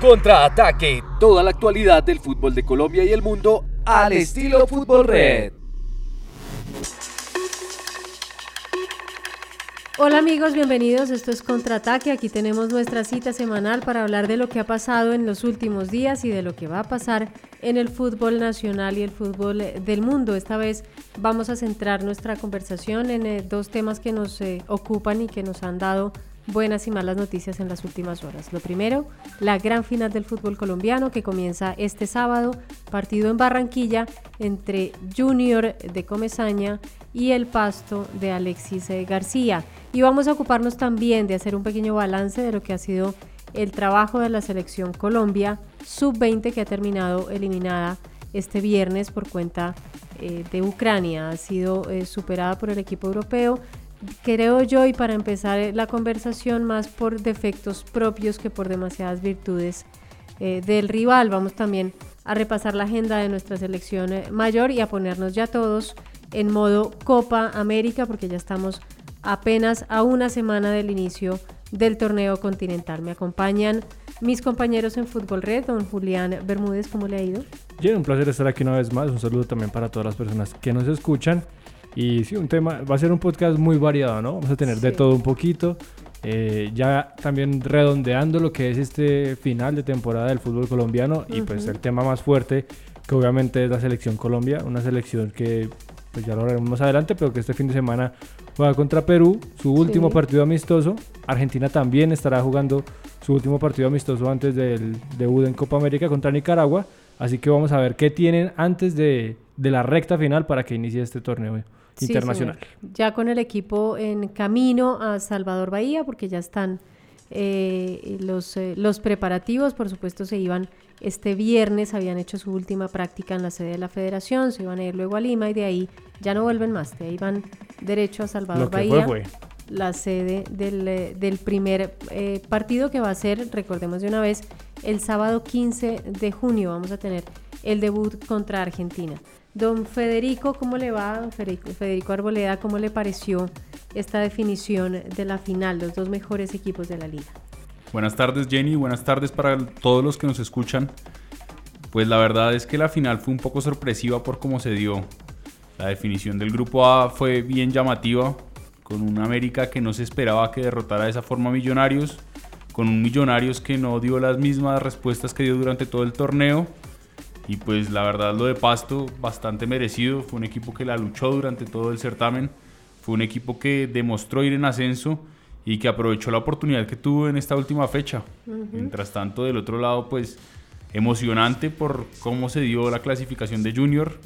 Contraataque, toda la actualidad del fútbol de Colombia y el mundo al estilo Fútbol Red. Hola amigos, bienvenidos. Esto es Contraataque. Aquí tenemos nuestra cita semanal para hablar de lo que ha pasado en los últimos días y de lo que va a pasar en el fútbol nacional y el fútbol del mundo. Esta vez vamos a centrar nuestra conversación en eh, dos temas que nos eh, ocupan y que nos han dado buenas y malas noticias en las últimas horas. Lo primero, la gran final del fútbol colombiano que comienza este sábado, partido en Barranquilla entre Junior de Comezaña y el Pasto de Alexis eh, García. Y vamos a ocuparnos también de hacer un pequeño balance de lo que ha sido el trabajo de la selección Colombia sub-20 que ha terminado eliminada este viernes por cuenta eh, de Ucrania. Ha sido eh, superada por el equipo europeo creo yo, y para empezar eh, la conversación, más por defectos propios que por demasiadas virtudes eh, del rival. Vamos también a repasar la agenda de nuestra selección eh, mayor y a ponernos ya todos en modo Copa América, porque ya estamos apenas a una semana del inicio del torneo continental. Me acompañan mis compañeros en Fútbol Red, don Julián Bermúdez, ¿cómo le ha ido? Bien, un placer estar aquí una vez más. Un saludo también para todas las personas que nos escuchan. Y sí, un tema, va a ser un podcast muy variado, ¿no? Vamos a tener de todo un poquito. Eh, ya también redondeando lo que es este final de temporada del fútbol colombiano y pues el tema más fuerte que obviamente es la selección Colombia, una selección que pues ya lo veremos más adelante, pero que este fin de semana juega contra Perú, su último partido amistoso. Argentina también estará jugando su último partido amistoso antes del debut en Copa América contra Nicaragua. Así que vamos a ver qué tienen antes de, de la recta final para que inicie este torneo internacional. ya con el equipo en camino a Salvador Bahía, porque ya están eh, los, eh, los preparativos, por supuesto se iban este viernes, habían hecho su última práctica en la sede de la federación, se iban a ir luego a Lima y de ahí ya no vuelven más, de ahí van derecho a Salvador Bahía. La sede del, eh, del primer partido que va a ser, recordemos de una vez, el sábado 15 de junio vamos a tener el debut contra Argentina. Don Federico, ¿cómo le va? Federico, Arboleda, ¿cómo le pareció esta definición de la final, los dos mejores equipos de la liga? Buenas tardes Jenny, buenas tardes para todos los que nos escuchan. Pues la verdad es que la final fue un poco sorpresiva por cómo se dio. La definición del grupo A fue bien llamativa, con un América que no se esperaba que derrotara de esa forma a Millonarios, con un Millonarios que no dio las mismas respuestas que dio durante todo el torneo y pues la verdad lo de Pasto bastante merecido, fue un equipo que la luchó durante todo el certamen, fue un equipo que demostró ir en ascenso y que aprovechó la oportunidad que tuvo en esta última fecha. Mientras tanto, del otro lado, pues emocionante por cómo se dio la clasificación de Junior,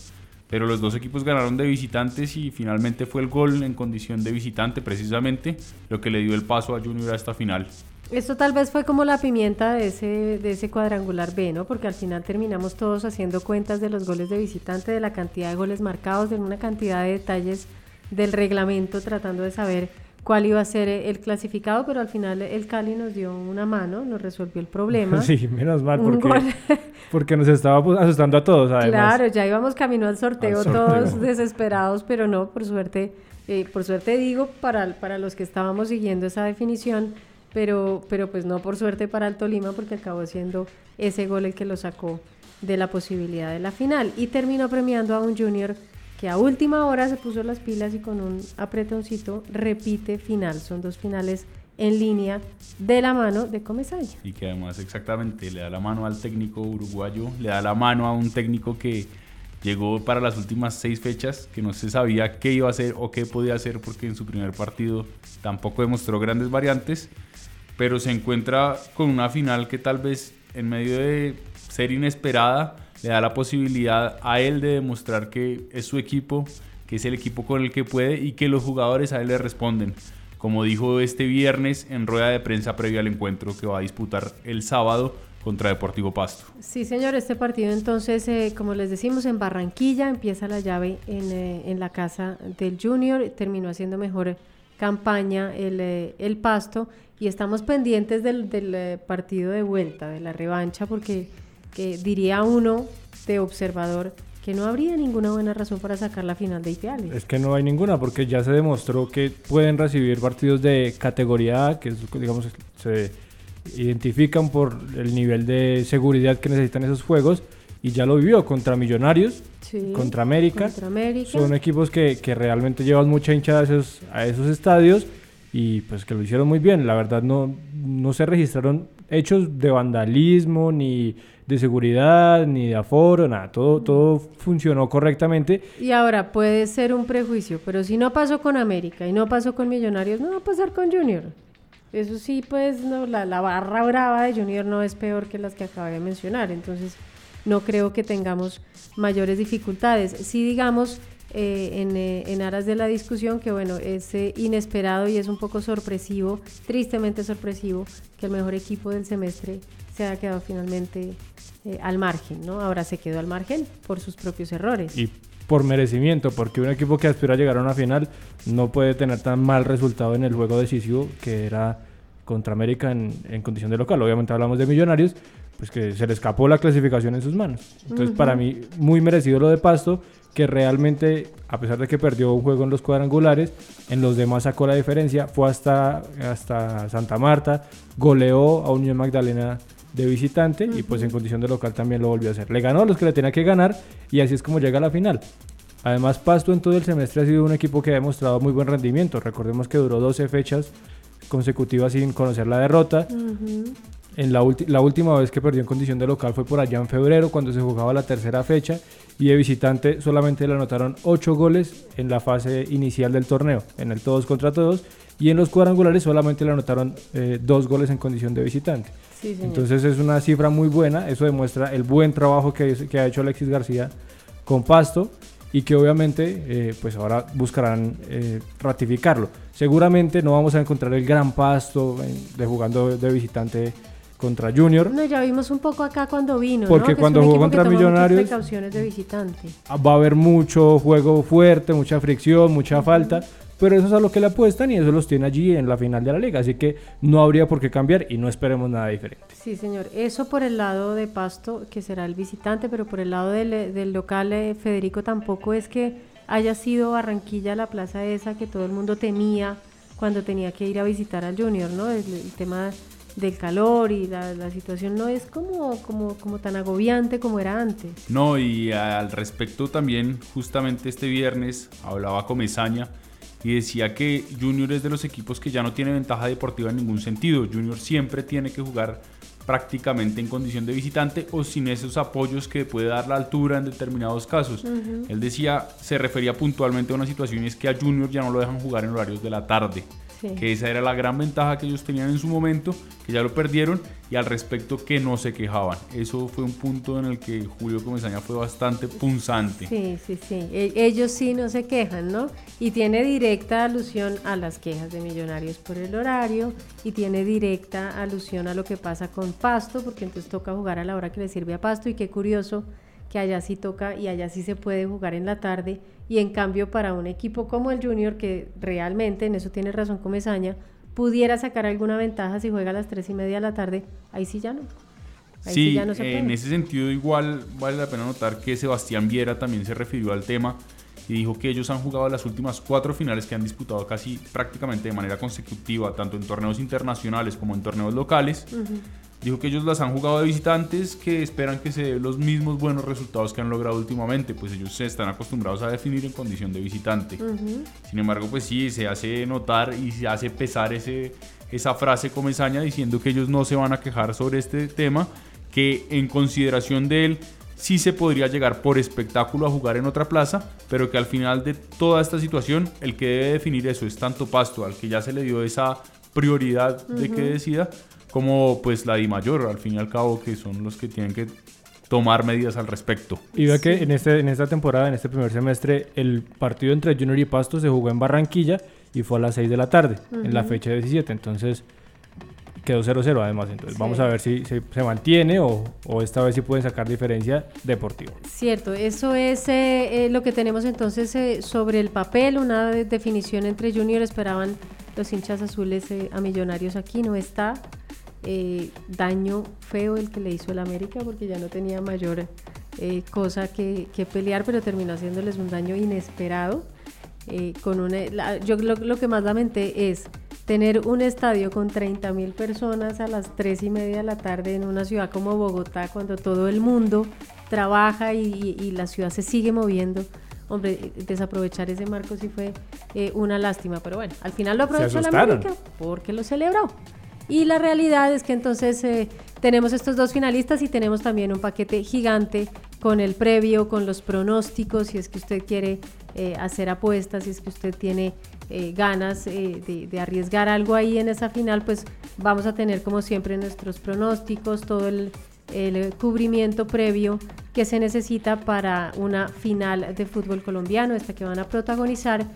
pero los dos equipos ganaron de visitantes y finalmente fue el gol en condición de visitante precisamente lo que le dio el paso a Junior a esta final. Esto tal vez fue como la pimienta de ese, de ese cuadrangular B, ¿no? Porque al final terminamos todos haciendo cuentas de los goles de visitante, de la cantidad de goles marcados, de una cantidad de detalles del reglamento, tratando de saber cuál iba a ser el clasificado, pero al final el Cali nos dio una mano, nos resolvió el problema. Sí, menos mal, porque, porque nos estaba asustando a todos, además. Claro, ya íbamos camino al sorteo, todos desesperados, pero no, por suerte, eh, por suerte digo, para, para los que estábamos siguiendo esa definición, pero, pero pues no por suerte para el Tolima porque acabó siendo ese gol el que lo sacó de la posibilidad de la final y terminó premiando a un junior que a última hora se puso las pilas y con un apretoncito repite final. Son dos finales en línea de la mano de Comesaña. Y que además exactamente le da la mano al técnico uruguayo, le da la mano a un técnico que llegó para las últimas seis fechas, que no se sabía qué iba a hacer o qué podía hacer porque en su primer partido tampoco demostró grandes variantes pero se encuentra con una final que tal vez en medio de ser inesperada le da la posibilidad a él de demostrar que es su equipo, que es el equipo con el que puede y que los jugadores a él le responden. como dijo este viernes en rueda de prensa previa al encuentro que va a disputar el sábado contra Deportivo Pasto. Sí, señor, este partido entonces, eh, como les decimos, en Barranquilla empieza la llave en, eh, la casa del Junior, terminó haciendo mejor campaña el, eh, el Pasto y estamos pendientes del, del, partido de vuelta, de la revancha, porque que diría uno de observador que no habría ninguna buena razón para sacar la final de Ipiales. Es que no hay ninguna, porque ya se demostró que pueden recibir partidos de categoría A, que digamos se identifican por el nivel de seguridad que necesitan esos juegos, y ya lo vivió contra Millonarios, contra, América. contra, América. Son equipos que, que realmente llevan mucha hinchada a esos, a esos estadios y pues que lo hicieron muy bien. La verdad no, no se registraron hechos de vandalismo, ni de seguridad, ni de aforo, nada. Todo, todo funcionó correctamente. Y ahora puede ser un prejuicio, pero si no pasó con América y no pasó con Millonarios, no va a pasar con Junior. Eso sí, pues no, la, la barra brava de Junior no es peor que las que acabé de mencionar. Entonces, no creo que tengamos mayores dificultades. Sí, digamos, eh, en, eh, en, aras de la discusión, que bueno, es eh, inesperado y es un poco sorpresivo, tristemente sorpresivo, que el mejor equipo del semestre se haya quedado finalmente al margen, ¿no? Ahora se quedó al margen por sus propios errores. Y por merecimiento, porque un equipo que aspira a llegar a una final no puede tener tan mal resultado en el juego decisivo que era contra América en, en condición de local. Obviamente hablamos de millonarios, pues que se le escapó la clasificación en sus manos. Entonces, uh -huh. para mí, muy merecido lo de Pasto, que realmente, a pesar de que perdió un juego en los cuadrangulares, en los demás sacó la diferencia, fue hasta, hasta Santa Marta, goleó a Unión Magdalena de visitante uh -huh. y pues en condición de local también lo volvió a hacer. Le ganó a los que le tenía que ganar y así es como llega a la final. Además, Pasto en todo el semestre ha sido un equipo que ha demostrado muy buen rendimiento. Recordemos que duró 12 fechas consecutivas sin conocer la derrota. Uh -huh. En la, la, última vez que perdió en condición de local fue por allá en febrero, cuando se jugaba la tercera fecha, y de visitante solamente le anotaron 8 goles en la fase inicial del torneo, en el todos contra todos, y en los cuadrangulares solamente le anotaron eh, 2 goles en condición de visitante. Sí, Entonces es una cifra muy buena, eso demuestra el buen trabajo que, que ha hecho Alexis García con Pasto y que obviamente eh, pues ahora buscarán eh, ratificarlo. Seguramente no vamos a encontrar el gran Pasto de jugando de visitante contra Junior. No, ya vimos un poco acá cuando vino. Porque ¿no? cuando jugó contra Millonarios. precauciones de visitante. Va a haber mucho juego fuerte, mucha fricción, mucha uh -huh. falta. Pero eso es a lo que le apuestan y eso los tiene allí en la final de la liga. Así que no habría por qué cambiar y no esperemos nada diferente. Sí, señor. Eso por el lado de Pasto, que será el visitante, pero por el lado del, del local, eh, Federico, tampoco es que haya sido Barranquilla la plaza esa que todo el mundo temía cuando tenía que ir a visitar al Junior, ¿no? El, el tema del calor y la, la, situación no es como, como, como tan agobiante como era antes. No, y al respecto también, justamente este viernes hablaba Comezaña y decía que Junior es de los equipos que ya no tiene ventaja deportiva en ningún sentido. Junior siempre tiene que jugar prácticamente en condición de visitante o sin esos apoyos que puede dar la altura en determinados casos. Uh -huh. Él decía, se refería puntualmente a una situación y es que a Junior ya no lo dejan jugar en horarios de la tarde. Sí. que esa era la gran ventaja que ellos tenían en su momento, que ya lo perdieron y al respecto que no se quejaban. Eso fue un punto en el que Julio Comesaña fue bastante punzante. Sí, sí, sí. E ellos sí no se quejan, ¿no? Y tiene directa alusión a las quejas de Millonarios por el horario y tiene directa alusión a lo que pasa con Pasto, porque entonces toca jugar a la hora que le sirve a Pasto y qué curioso que allá sí toca y allá sí se puede jugar en la tarde y en cambio para un equipo como el Junior que realmente, en eso tiene razón Comesaña, pudiera sacar alguna ventaja si juega a las 3 y media de la tarde, ahí sí ya no. Ahí sí, sí ya no se en ese sentido igual vale la pena notar que Sebastián Viera también se refirió al tema y dijo que ellos han jugado las últimas cuatro finales que han disputado casi prácticamente de manera consecutiva, tanto en torneos internacionales como en torneos locales. Uh -huh Dijo que ellos las han jugado de visitantes, que esperan que se den los mismos buenos resultados que han logrado últimamente, pues ellos se están acostumbrados a definir en condición de visitante. Uh -huh. Sin embargo, pues sí, se hace notar y se hace pesar ese, esa frase comezaña diciendo que ellos no se van a quejar sobre este tema, que en consideración de él sí se podría llegar por espectáculo a jugar en otra plaza, pero que al final de toda esta situación el que debe definir eso es tanto Pasto, al que ya se le dio esa prioridad uh -huh. de que decida, como pues la Di Mayor, al fin y al cabo, que son los que tienen que tomar medidas al respecto. Y vea que en, este, en esta temporada, en este primer semestre, el partido entre Junior y Pasto se jugó en Barranquilla y fue a las 6 de la tarde, en la fecha 17. Entonces quedó 0-0 además. Entonces vamos a ver si, se mantiene o, o, esta vez sí pueden sacar diferencia deportiva. Cierto, eso es eh, eh, lo que tenemos entonces eh, sobre el papel, una definición entre Junior, esperaban los hinchas azules a Millonarios aquí, no está. Daño feo el que le hizo el América porque ya no tenía mayor cosa que, que, pelear, pero terminó haciéndoles un daño inesperado. con una, yo lo, lo que más lamenté es tener un estadio con 30 mil personas a las 3 y media de la tarde en una ciudad como Bogotá, cuando todo el mundo trabaja y, la ciudad se sigue moviendo. Hombre, desaprovechar ese marco sí fue eh, una lástima, pero bueno, al final lo aprovechó la América porque lo celebró. Y la realidad es que entonces eh, tenemos estos dos finalistas y tenemos también un paquete gigante con el previo, con los pronósticos, si es que usted quiere eh, hacer apuestas, si es que usted tiene eh, ganas eh, de, arriesgar algo ahí en esa final, pues vamos a tener como siempre nuestros pronósticos, todo el, cubrimiento previo que se necesita para una final de fútbol colombiano, esta que van a protagonizar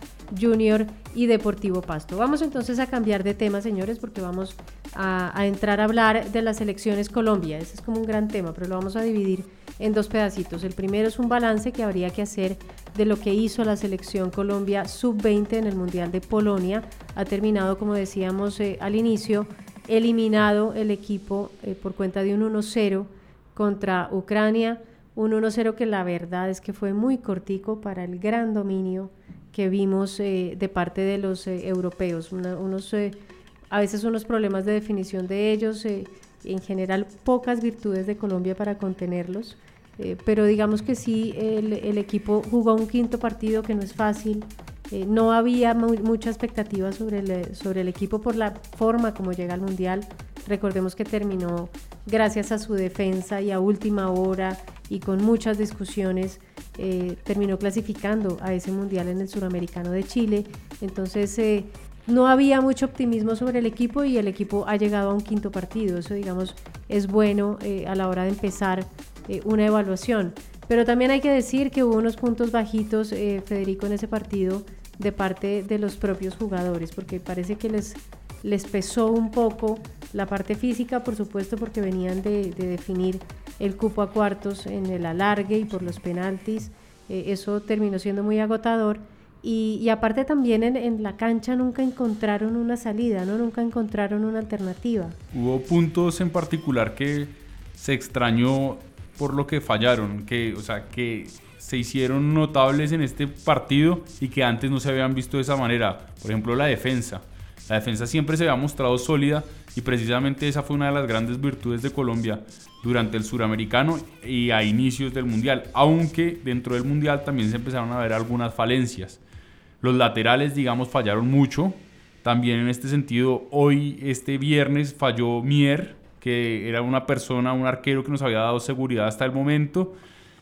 Junior y Deportivo Pasto. Vamos entonces a cambiar de tema, señores, porque vamos a, a entrar a hablar de las elecciones Colombia. Ese es como un gran tema, pero lo vamos a dividir en dos pedacitos. El primero es un balance que habría que hacer de lo que hizo la selección Colombia sub-20 en el Mundial de Polonia. Ha terminado, como decíamos eh, al inicio, eliminado el equipo eh, por cuenta de un 1-0 contra Ucrania. Un 1-0 que la verdad es que fue muy cortico para el gran dominio que vimos eh, de parte de los europeos. unos, a veces unos problemas de definición de ellos, en general pocas virtudes de Colombia para contenerlos. Eh, pero digamos que sí, el, equipo jugó un quinto partido que no es fácil. Eh, no había mucha expectativa sobre el, equipo por la forma como llega al Mundial. Recordemos que terminó gracias a su defensa y a última hora y con muchas discusiones, eh, terminó clasificando a ese Mundial en el Suramericano de Chile. Entonces no había mucho optimismo sobre el equipo y el equipo ha llegado a un quinto partido. Eso digamos es bueno a la hora de empezar eh, una evaluación. Pero también hay que decir que hubo unos puntos bajitos, eh, Federico, en ese partido de parte de los propios jugadores, porque parece que les, les pesó un poco la parte física, por supuesto, porque venían de, definir el cupo a cuartos en el alargue y por los penaltis. Eh, eso terminó siendo muy agotador. Y, aparte también en, en, la cancha nunca encontraron una salida, ¿no? Nunca encontraron una alternativa. Hubo puntos en particular que se extrañó por lo que fallaron, que, o sea, que se hicieron notables en este partido y que antes no se habían visto de esa manera. Por ejemplo, la defensa. La defensa siempre se había mostrado sólida y precisamente esa fue una de las grandes virtudes de Colombia durante el suramericano y a inicios del mundial, aunque dentro del mundial también se empezaron a ver algunas falencias. Los laterales, digamos, fallaron mucho. También en este sentido, hoy, este viernes, falló Mier, que era una persona, un arquero que nos había dado seguridad hasta el momento.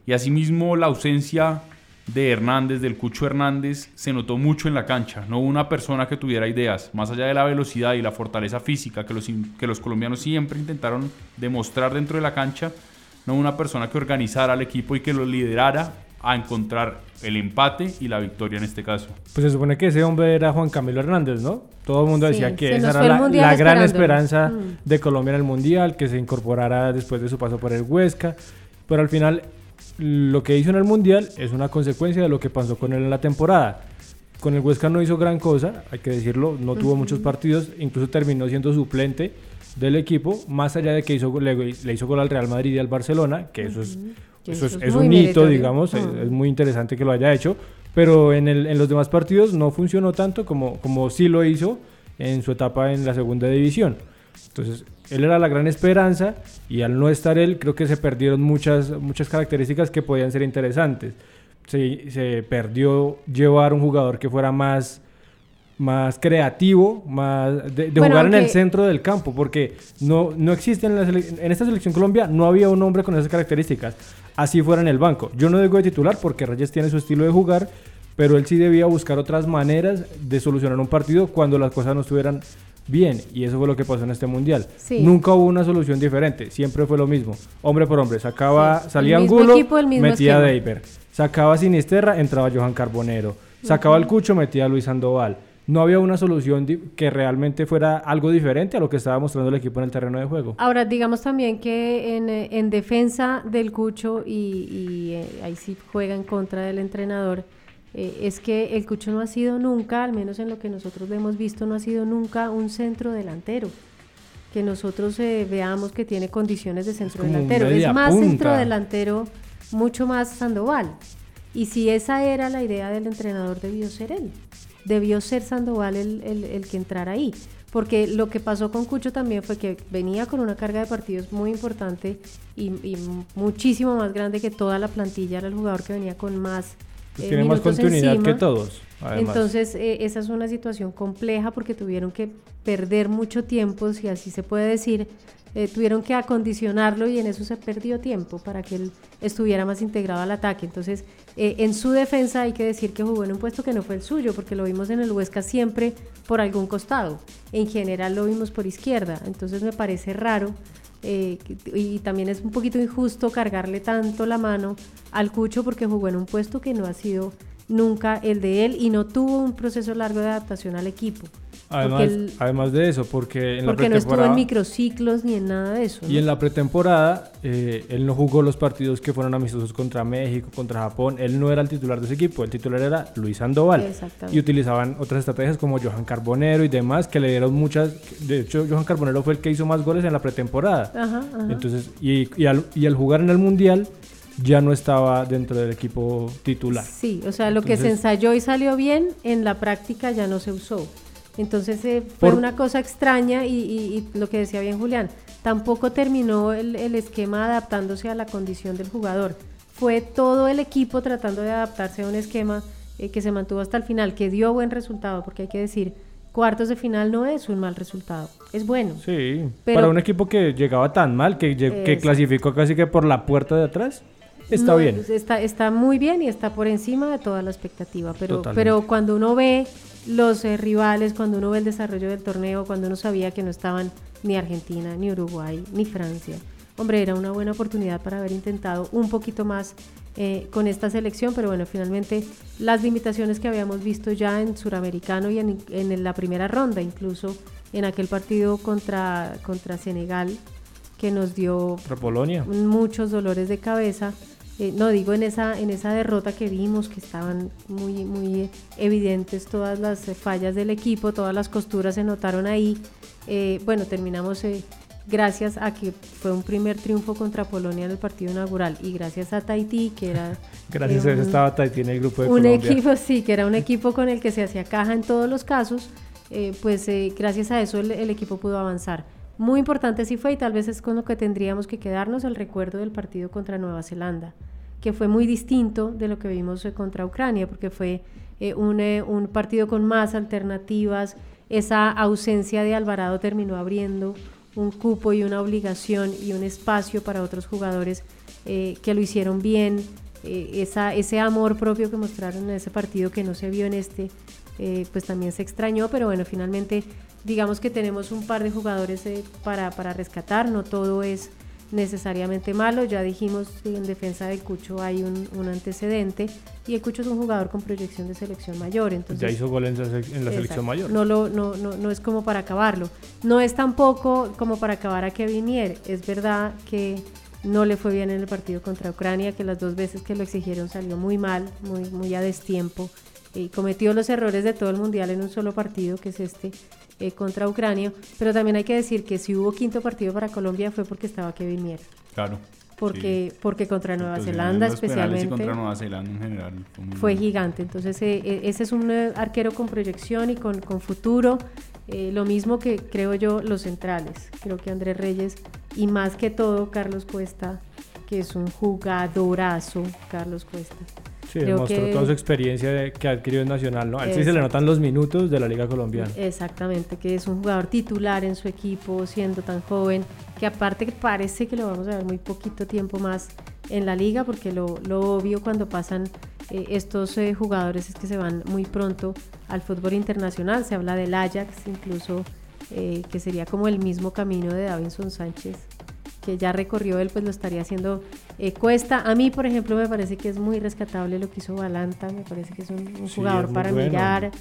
Y asimismo la ausencia de Hernández, del Cucho Hernández, se notó mucho en la cancha. No hubo una persona que tuviera ideas, más allá de la velocidad y la fortaleza física que los, que los colombianos siempre intentaron demostrar dentro de la cancha, no hubo una persona que organizara al equipo y que lo liderara a encontrar el empate y la victoria en este caso. Pues se supone que ese hombre era Juan Camilo Hernández, ¿no? Todo el mundo decía que esa era la, gran esperanza mm. de Colombia en el Mundial, que se incorporara después de su paso por el Huesca, pero al final lo que hizo en el Mundial es una consecuencia de lo que pasó con él en la temporada. Con el Huesca no hizo gran cosa, hay que decirlo, no tuvo muchos partidos, incluso terminó siendo suplente del equipo, más allá de que hizo, le, hizo gol al Real Madrid y al Barcelona, que eso es eso es, un hito, digamos, es, muy interesante que lo haya hecho, pero en, el, en los demás partidos no funcionó tanto como, como sí lo hizo en su etapa en la segunda división. Entonces, él era la gran esperanza y al no estar él, creo que se perdieron muchas, muchas características que podían ser interesantes. Se, se perdió llevar un jugador que fuera más más creativo, más de, jugar en el centro del campo, porque no, no existe en, en esta selección Colombia, no había un hombre con esas características, así fuera en el banco. Yo no digo de titular porque Reyes tiene su estilo de jugar, pero él sí debía buscar otras maneras de solucionar un partido cuando las cosas no estuvieran bien. Y eso fue lo que pasó en este mundial. Nunca hubo una solución diferente. Siempre fue lo mismo. Hombre por hombre. Sacaba, salía Angulo, metía Deiber. Sacaba Sinisterra, entraba Johan Carbonero. Sacaba el Cucho, metía a Luis Sandoval. No había una solución que realmente fuera algo diferente a lo que estaba mostrando el equipo en el terreno de juego. Ahora, digamos también que en, eh, defensa del Cucho, y, eh, ahí sí juega en contra del entrenador, eh, es que el Cucho no ha sido nunca, al menos en lo que nosotros hemos visto, no ha sido nunca un centro delantero. Que nosotros eh, veamos que tiene condiciones de centro delantero. Es más centro delantero, mucho más Sandoval. Y si esa era la idea del entrenador, debió ser él. Debió ser Sandoval el, el que entrara ahí porque lo que pasó con Cucho también fue que venía con una carga de partidos muy importante y, y, muchísimo más grande que toda la plantilla, era el jugador que venía con más pues tiene más continuidad que todos. Entonces, eh, esa es una situación compleja porque tuvieron que perder mucho tiempo, si así se puede decir, eh, tuvieron que acondicionarlo y en eso se perdió tiempo para que él estuviera más integrado al ataque. Entonces, eh, en su defensa hay que decir que jugó en un puesto que no fue el suyo, porque lo vimos en el Huesca siempre por algún costado. En general lo vimos por izquierda. Entonces, me parece raro eh, y también es un poquito injusto cargarle tanto la mano al Cucho porque jugó en un puesto que no ha sido nunca el de él y no tuvo un proceso largo de adaptación al equipo. Además, además de eso, porque en porque no estuvo en microciclos ni en nada de eso. Y en la pretemporada, eh, él no jugó los partidos que fueron amistosos contra México, contra Japón. Él no era el titular de ese equipo, el titular era Luis Sandoval. Y utilizaban otras estrategias como Johan Carbonero y demás, que le dieron muchas. De hecho, Johan Carbonero fue el que hizo más goles en la pretemporada. Entonces, y, y, al, y al jugar en el Mundial, ya no estaba dentro del equipo titular. Sí, o sea, lo que se ensayó y salió bien, en la práctica ya no se usó. Entonces eh, fue una cosa extraña y, lo que decía bien Julián, tampoco terminó el, esquema adaptándose a la condición del jugador. Fue todo el equipo tratando de adaptarse a un esquema eh, que se mantuvo hasta el final, que dio buen resultado, porque hay que decir, cuartos de final no es un mal resultado, es bueno. Sí, para un equipo que llegaba tan mal, que, que clasificó casi que por la puerta de atrás. Está bien. Está, está muy bien y está por encima de toda la expectativa, pero, pero cuando uno ve los eh, rivales, cuando uno ve el desarrollo del torneo, cuando uno sabía que no estaban ni Argentina, ni Uruguay, ni Francia. Hombre, era una buena oportunidad para haber intentado un poquito más eh, con esta selección, pero bueno, finalmente las limitaciones que habíamos visto ya en Suramericano y en, en la primera ronda, incluso en aquel partido contra, contra Senegal, que nos dio Polonia. muchos dolores de cabeza, eh, no digo en esa, en esa derrota que vimos, que estaban muy, muy evidentes todas las fallas del equipo, todas las costuras se notaron ahí. Eh, bueno, terminamos eh, gracias a que fue un primer triunfo contra Polonia en el partido inaugural y gracias a Tahití, que era... gracias a eso estaba Tahití en el grupo de Un equipo, sí, que era un equipo con el que se hacía caja en todos los casos, pues gracias a eso el equipo pudo avanzar. Muy importante sí fue y tal vez es con lo que tendríamos que quedarnos el recuerdo del partido contra Nueva Zelanda, que fue muy distinto de lo que vimos eh, contra Ucrania, porque fue eh, un, eh, un, partido con más alternativas, esa ausencia de Alvarado terminó abriendo un cupo y una obligación y un espacio para otros jugadores que lo hicieron bien, esa, ese amor propio que mostraron en ese partido que no se vio en este, pues también se extrañó, pero bueno, finalmente digamos que tenemos un par de jugadores eh, para, para, rescatar, no todo es necesariamente malo, ya dijimos en defensa de Cucho hay un, un, antecedente y el Cucho es un jugador con proyección de selección mayor. Entonces, ya hizo gol en, la selección mayor. No, lo, no, no, no, es como para acabarlo. No es tampoco como para acabar a Kevin Vinier. Es verdad que no le fue bien en el partido contra Ucrania, que las dos veces que lo exigieron salió muy mal, muy, muy a destiempo y cometió los errores de todo el mundial en un solo partido, que es este, eh, contra Ucrania, pero también hay que decir que si hubo quinto partido para Colombia fue porque estaba Kevin Mier. Claro. Porque, porque contra Nueva Zelanda especialmente. contra Nueva Zelanda en general. Fue, gigante. Entonces eh, eh, ese es un arquero con proyección y con, con futuro. lo mismo que creo yo los centrales. Creo que Andrés Reyes y más que todo Carlos Cuesta, que es un jugadorazo, Carlos Cuesta. Sí, demostró toda su experiencia que ha adquirido en Nacional, ¿no? A él sí se le notan los minutos de la Liga Colombiana. Exactamente, que es un jugador titular en su equipo, siendo tan joven, que aparte parece que lo vamos a ver muy poquito tiempo más en la liga, porque lo, lo obvio cuando pasan eh, estos eh, jugadores es que se van muy pronto al fútbol internacional, se habla del Ajax, incluso eh, que sería como el mismo camino de Davinson Sánchez, que ya recorrió él, pues lo estaría haciendo eh, Cuesta. A mí, por ejemplo, me parece que es muy rescatable lo que hizo Balanta, me parece que es un, jugador para mirar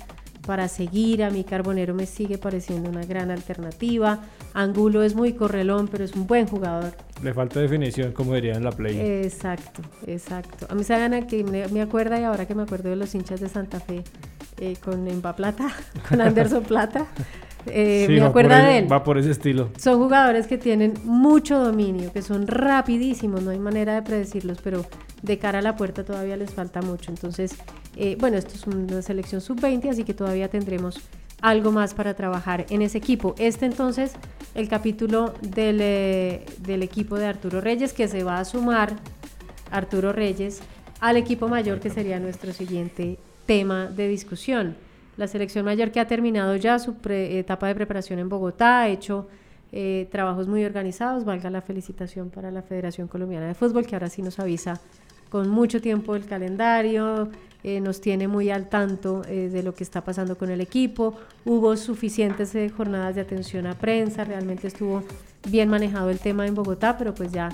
para seguir. A mi Carbonero me sigue pareciendo una gran alternativa. Angulo es muy correlón, pero es un buen jugador. Le falta definición, como diría en la play. Exacto, exacto. A mí se gana que me, acuerda y ahora que me acuerdo de los hinchas de Santa Fe eh, con Empa Plata, con Anderson Plata. Eh, me acuerda de él. Va por ese estilo. Son jugadores que tienen mucho dominio, que son rapidísimos, no hay manera de predecirlos, pero de cara a la puerta todavía les falta mucho. Entonces, eh, bueno, esto es una selección sub-20, así que todavía tendremos algo más para trabajar en ese equipo. Este entonces, el capítulo del, eh, del equipo de Arturo Reyes, que se va a sumar Arturo Reyes al equipo mayor, que sería nuestro siguiente tema de discusión. La selección mayor que ha terminado ya su etapa de preparación en Bogotá, ha hecho eh, trabajos muy organizados, valga la felicitación para la Federación Colombiana de Fútbol, que ahora sí nos avisa con mucho tiempo el calendario, eh, nos tiene muy al tanto eh, de lo que está pasando con el equipo. Hubo suficientes jornadas de atención a prensa, realmente estuvo bien manejado el tema en Bogotá, pero pues ya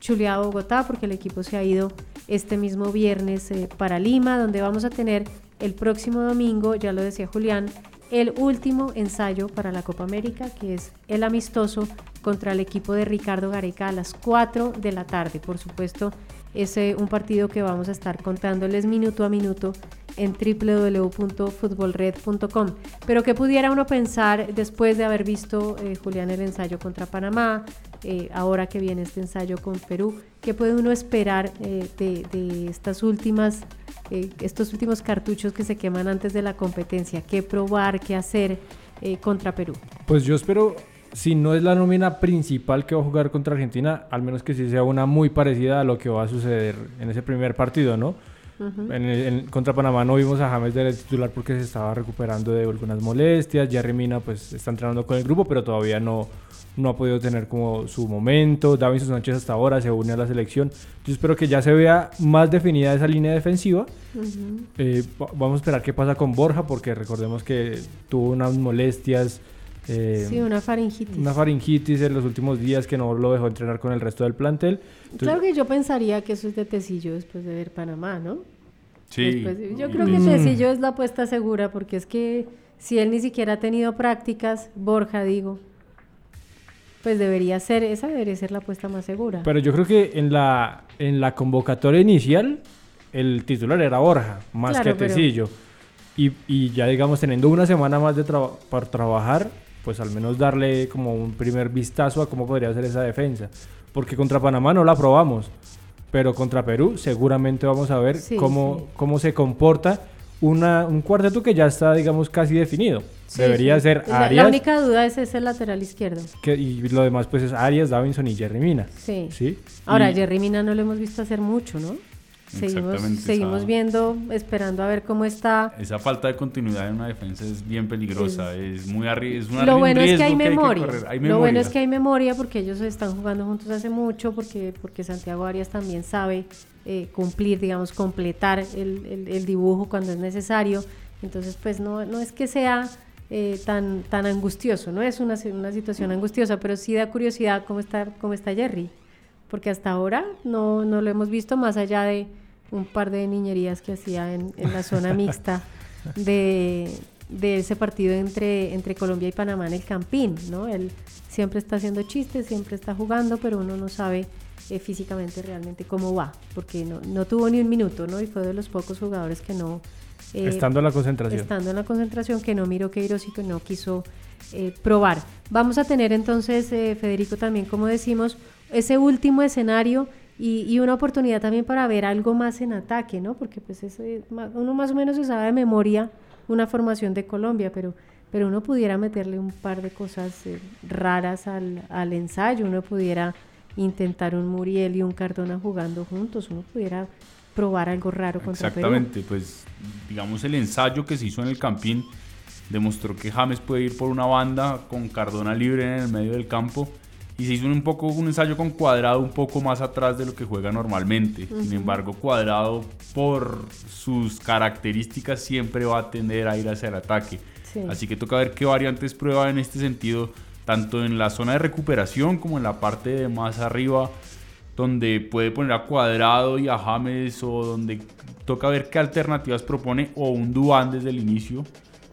chuleado Bogotá porque el equipo se ha ido este mismo viernes para Lima, donde vamos a tener el próximo domingo, ya lo decía Julián, el último ensayo para la Copa América, que es el amistoso contra el equipo de Ricardo Gareca a las 4 de la tarde. Por supuesto, es un partido que vamos a estar contándoles minuto a minuto en www.futbolred.com. Pero que pudiera uno pensar después de haber visto, eh, Julián, el ensayo contra Panamá, eh, ahora que viene este ensayo con Perú, ¿qué puede uno esperar eh, de, estas últimas, estos últimos cartuchos que se queman antes de la competencia? ¿Qué probar, qué hacer contra Perú? Pues yo espero si no es la nómina principal que va a jugar contra Argentina, al menos que sí sea una muy parecida a lo que va a suceder en ese primer partido, ¿no? en, contra Panamá no vimos a James de titular porque se estaba recuperando de algunas molestias. Jerry Mina pues está entrenando con el grupo, pero todavía no, no ha podido tener como su momento. Davinson Sánchez hasta ahora se une a la selección. Yo espero que ya se vea más definida esa línea defensiva. Eh, vamos a esperar qué pasa con Borja porque recordemos que tuvo unas molestias eh, sí, una faringitis. Una faringitis en los últimos días que no lo dejó entrenar con el resto del plantel. claro que yo pensaría que eso es de Tecillo después de ver Panamá, ¿no? Sí. yo creo que Tecillo es la apuesta segura porque es que si él ni siquiera ha tenido prácticas, Borja digo, pues debería ser, esa debería ser la apuesta más segura. Pero yo creo que en la, en la convocatoria inicial el titular era Borja, más que Tecillo. Y, y, ya digamos teniendo una semana más de para trabajar, pues al menos darle como un primer vistazo a cómo podría ser esa defensa. Porque contra Panamá no la probamos, pero contra Perú seguramente vamos a ver cómo, cómo se comporta una, un cuarteto que ya está, digamos, casi definido. Debería ser Arias. La única duda es ese lateral izquierdo. Que, y lo demás, pues es Arias, Davinson y Jerry Mina. Sí. ¿Sí? Ahora, Jerry Mina no lo hemos visto hacer mucho, ¿no? Seguimos, seguimos viendo, esperando a ver cómo está. Esa falta de continuidad en una defensa es bien peligrosa, es, muy es una Lo bueno es que hay memoria. Lo bueno es que hay memoria porque ellos están jugando juntos hace mucho, porque, porque Santiago Arias también sabe eh, cumplir, digamos, completar el, el, dibujo cuando es necesario. Entonces, pues no, no es que sea eh, tan, tan angustioso, no es una, una situación angustiosa, pero sí da curiosidad cómo está, cómo está Jerry porque hasta ahora no, no lo hemos visto más allá de un par de niñerías que hacía en, la zona mixta de, ese partido entre, entre Colombia y Panamá en el Campín, ¿no? Él siempre está haciendo chistes, siempre está jugando, pero uno no sabe eh, físicamente realmente cómo va, porque no, no, tuvo ni un minuto, ¿no? Y fue de los pocos jugadores que no... Eh, estando en la concentración. Estando en la concentración, que no miró Queiroz y que no quiso eh, probar. Vamos a tener entonces, Federico, también, como decimos, ese último escenario y, una oportunidad también para ver algo más en ataque, ¿no? Porque pues uno más o menos se sabe de memoria una formación de Colombia, pero, pero uno pudiera meterle un par de cosas eh, raras al, al, ensayo, uno pudiera intentar un Muriel y un Cardona jugando juntos, uno pudiera probar algo raro contra Exactamente, pues digamos el ensayo que se hizo en el Campín demostró que James puede ir por una banda con Cardona libre en el medio del campo y se hizo un poco un ensayo con Cuadrado un poco más atrás de lo que juega normalmente. Sin embargo, Cuadrado por sus características siempre va a tender a ir hacia el ataque. Así que toca ver qué variantes prueba en este sentido, tanto en la zona de recuperación como en la parte de más arriba, donde puede poner a Cuadrado y a James, o donde toca ver qué alternativas propone, o un Duan desde el inicio,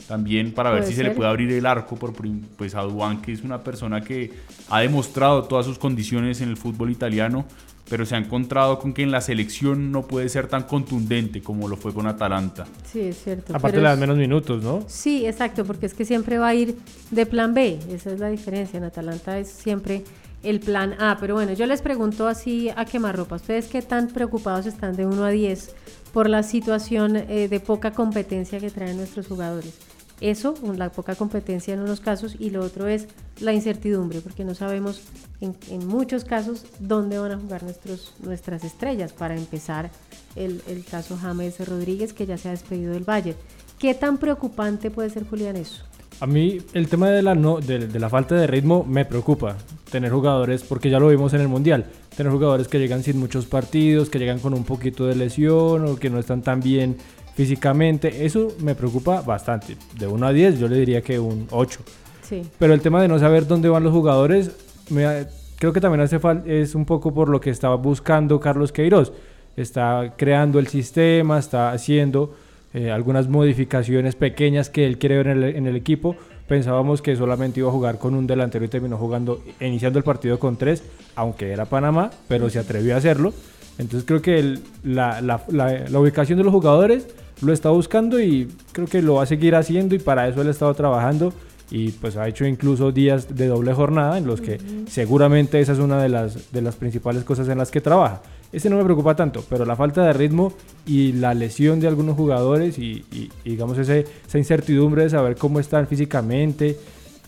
también para ver si se le puede abrir el arco por, pues, a Duan, que es una persona que ha demostrado todas sus condiciones en el fútbol italiano, pero se ha encontrado con que en la selección no puede ser tan contundente como lo fue con Atalanta. Sí, es cierto. Aparte le dan menos minutos, ¿no? Sí, exacto, porque es que siempre va a ir de plan B, esa es la diferencia. En Atalanta es siempre el plan A, pero bueno, yo les pregunto así a quemarropa, ¿ustedes qué tan preocupados están de 1 a 10 por la situación eh, de poca competencia que traen nuestros jugadores? Eso, la poca competencia en unos casos, y lo otro es la incertidumbre, porque no sabemos en, muchos casos dónde van a jugar nuestros, nuestras estrellas. Para empezar, el, el caso James Rodríguez, que ya se ha despedido del Valle. ¿Qué tan preocupante puede ser, Julián, eso? A mí el tema de la, no, de, de, la falta de ritmo me preocupa. Tener jugadores, porque ya lo vimos en el Mundial, tener jugadores que llegan sin muchos partidos, que llegan con un poquito de lesión o que no están tan bien físicamente, eso me preocupa bastante. De 1 a 10 yo le diría que un 8. Sí. Pero el tema de no saber dónde van los jugadores, me, creo que también hace falta, es un poco por lo que estaba buscando Carlos Queiroz. Está creando el sistema, está haciendo eh, algunas modificaciones pequeñas que él quiere ver en el, en el, equipo. Pensábamos que solamente iba a jugar con un delantero y terminó jugando, iniciando el partido con tres, aunque era Panamá, pero se atrevió a hacerlo. Entonces creo que el, la, la, la, ubicación de los jugadores lo está buscando y creo que lo va a seguir haciendo y para eso él ha estado trabajando y pues ha hecho incluso días de doble jornada en los que seguramente esa es una de las, de las principales cosas en las que trabaja. Este no me preocupa tanto, pero la falta de ritmo y la lesión de algunos jugadores y, digamos ese, esa incertidumbre de saber cómo están físicamente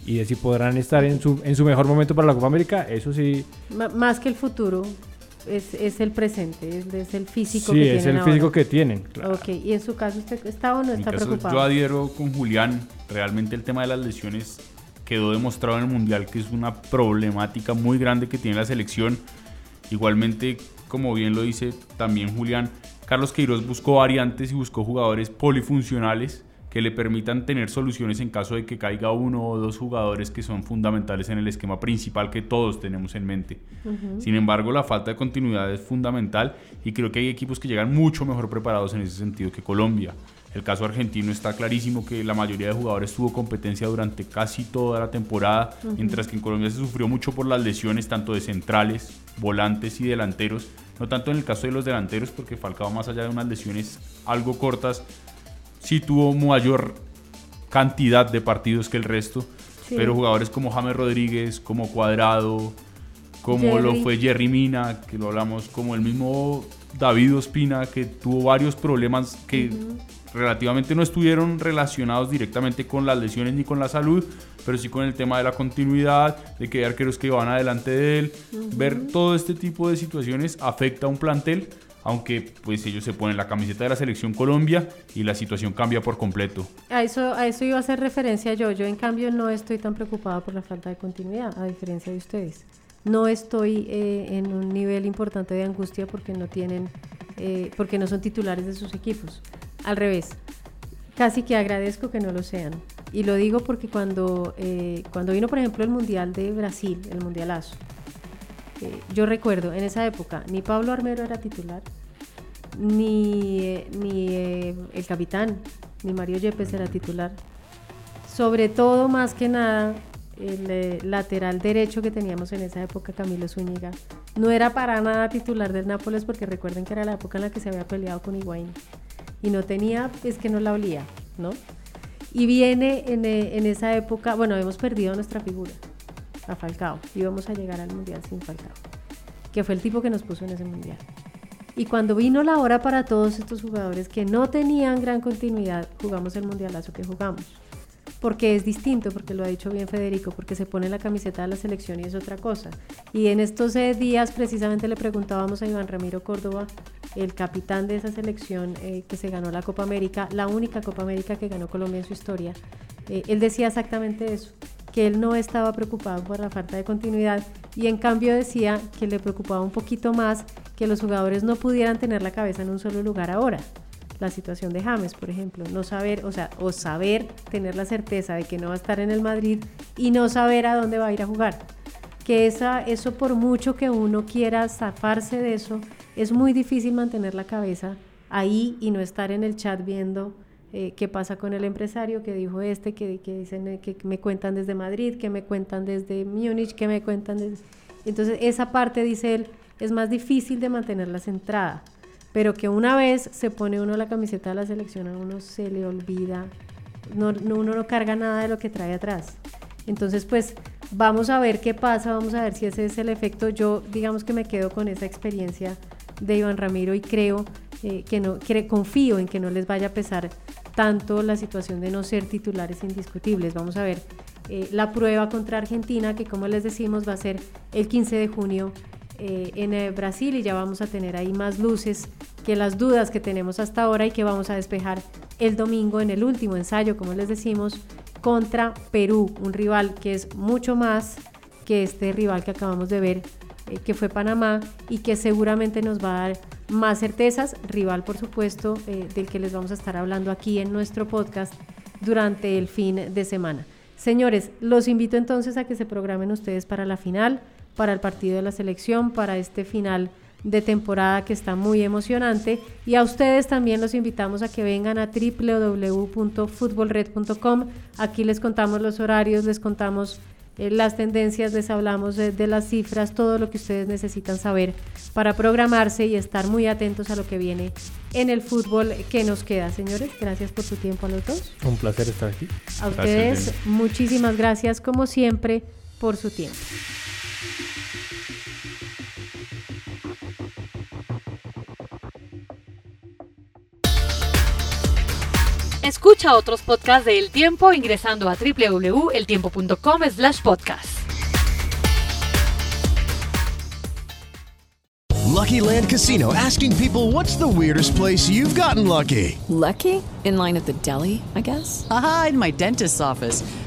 y de si podrán estar en su, en su mejor momento para la Copa América, eso sí. más que el futuro, es, es, el presente, es, el físico que tienen. Sí, es el físico que tienen. Ok, y en su caso, ¿usted está o no está preocupado? Yo adhiero con Julián. Realmente el tema de las lesiones quedó demostrado en el Mundial que es una problemática muy grande que tiene la selección. Igualmente, como bien lo dice también Julián, Carlos Queiroz buscó variantes y buscó jugadores polifuncionales que le permitan tener soluciones en caso de que caiga uno o dos jugadores que son fundamentales en el esquema principal que todos tenemos en mente. Sin embargo, la falta de continuidad es fundamental y creo que hay equipos que llegan mucho mejor preparados en ese sentido que Colombia. El caso argentino está clarísimo que la mayoría de jugadores tuvo competencia durante casi toda la temporada, mientras que en Colombia se sufrió mucho por las lesiones tanto de centrales, volantes y delanteros. No tanto en el caso de los delanteros, porque Falcao más allá de unas lesiones algo cortas, sí tuvo mayor cantidad de partidos que el resto. Pero jugadores como James Rodríguez, como Cuadrado, como lo fue Jerry Mina, que lo hablamos, como el mismo David Ospina, que tuvo varios problemas que relativamente no estuvieron relacionados directamente con las lesiones ni con la salud, pero sí con el tema de la continuidad, de que hay arqueros que van adelante de él. Ver todo este tipo de situaciones afecta a un plantel aunque pues ellos se ponen la camiseta de la selección Colombia y la situación cambia por completo. A eso, a eso iba a hacer referencia yo. Yo en cambio no estoy tan preocupada por la falta de continuidad, a diferencia de ustedes. No estoy eh, en un nivel importante de angustia porque no tienen, eh, porque no son titulares de sus equipos. Al revés, casi que agradezco que no lo sean. Y lo digo porque cuando, eh, cuando vino, por ejemplo, el Mundial de Brasil, el Mundialazo, yo recuerdo en esa época, ni Pablo Armero era titular, ni, ni eh, el capitán, ni Mario Yepes era titular. Sobre todo, más que nada, el eh, lateral derecho que teníamos en esa época, Camilo Zúñiga, no era para nada titular del Nápoles porque recuerden que era la época en la que se había peleado con Higuaín. Y no tenía, es que no la olía, ¿no? Y viene en, eh, en esa época, bueno, hemos perdido nuestra figura a Falcao. Íbamos a llegar al Mundial sin Falcao, que fue el tipo que nos puso en ese Mundial. Y cuando vino la hora para todos estos jugadores que no tenían gran continuidad, jugamos el mundialazo que jugamos. Porque es distinto, porque lo ha dicho bien Federico, porque se pone la camiseta de la selección y es otra cosa. Y en estos eh, días precisamente le preguntábamos a Iván Ramiro Córdoba, el capitán de esa selección eh, que se ganó la Copa América, la única Copa América que ganó Colombia en su historia. Eh, él decía exactamente eso, que él no estaba preocupado por la falta de continuidad y en cambio decía que le preocupaba un poquito más que los jugadores no pudieran tener la cabeza en un solo lugar ahora. La situación de James, por ejemplo, no saber, o sea, o saber, tener la certeza de que no va a estar en el Madrid y no saber a dónde va a ir a jugar. Que esa, eso por mucho que uno quiera zafarse de eso, es muy difícil mantener la cabeza ahí y no estar en el chat viendo eh, qué pasa con el empresario, que dijo este, que, dicen eh, que me cuentan desde Madrid, que me cuentan desde Múnich, que me cuentan desde... Entonces esa parte, dice él, es más difícil de mantenerla centrada pero que una vez se pone uno la camiseta de la selección, a uno se le olvida, no, uno no carga nada de lo que trae atrás. Entonces, pues vamos a ver qué pasa, vamos a ver si ese es el efecto. Yo, digamos que me quedo con esa experiencia de Iván Ramiro y creo eh, que no, que confío en que no les vaya a pesar tanto la situación de no ser titulares indiscutibles. Vamos a ver eh, la prueba contra Argentina, que como les decimos va a ser el 15 de junio eh, en eh, Brasil y ya vamos a tener ahí más luces que las dudas que tenemos hasta ahora y que vamos a despejar el domingo en el último ensayo, como les decimos, contra Perú, un rival que es mucho más que este rival que acabamos de ver, eh, que fue Panamá y que seguramente nos va a dar más certezas, rival por supuesto del que les vamos a estar hablando aquí en nuestro podcast durante el fin de semana. Señores, los invito entonces a que se programen ustedes para la final para el partido de la selección, para este final de temporada que está muy emocionante. Y a ustedes también los invitamos a que vengan a www.futbolred.com. Aquí les contamos los horarios, les contamos eh, las tendencias, les hablamos de, de, las cifras, todo lo que ustedes necesitan saber para programarse y estar muy atentos a lo que viene en el fútbol que nos queda. Señores, gracias por su tiempo a los dos. Un placer estar aquí. A ustedes, muchísimas gracias como siempre por su tiempo. Escucha otros podcasts de El Tiempo ingresando a www.eltiempo.com slash podcast. Lucky Land Casino asking people what's the weirdest place you've gotten lucky? Lucky? In line at the deli, I guess? Aha, in my dentist's office.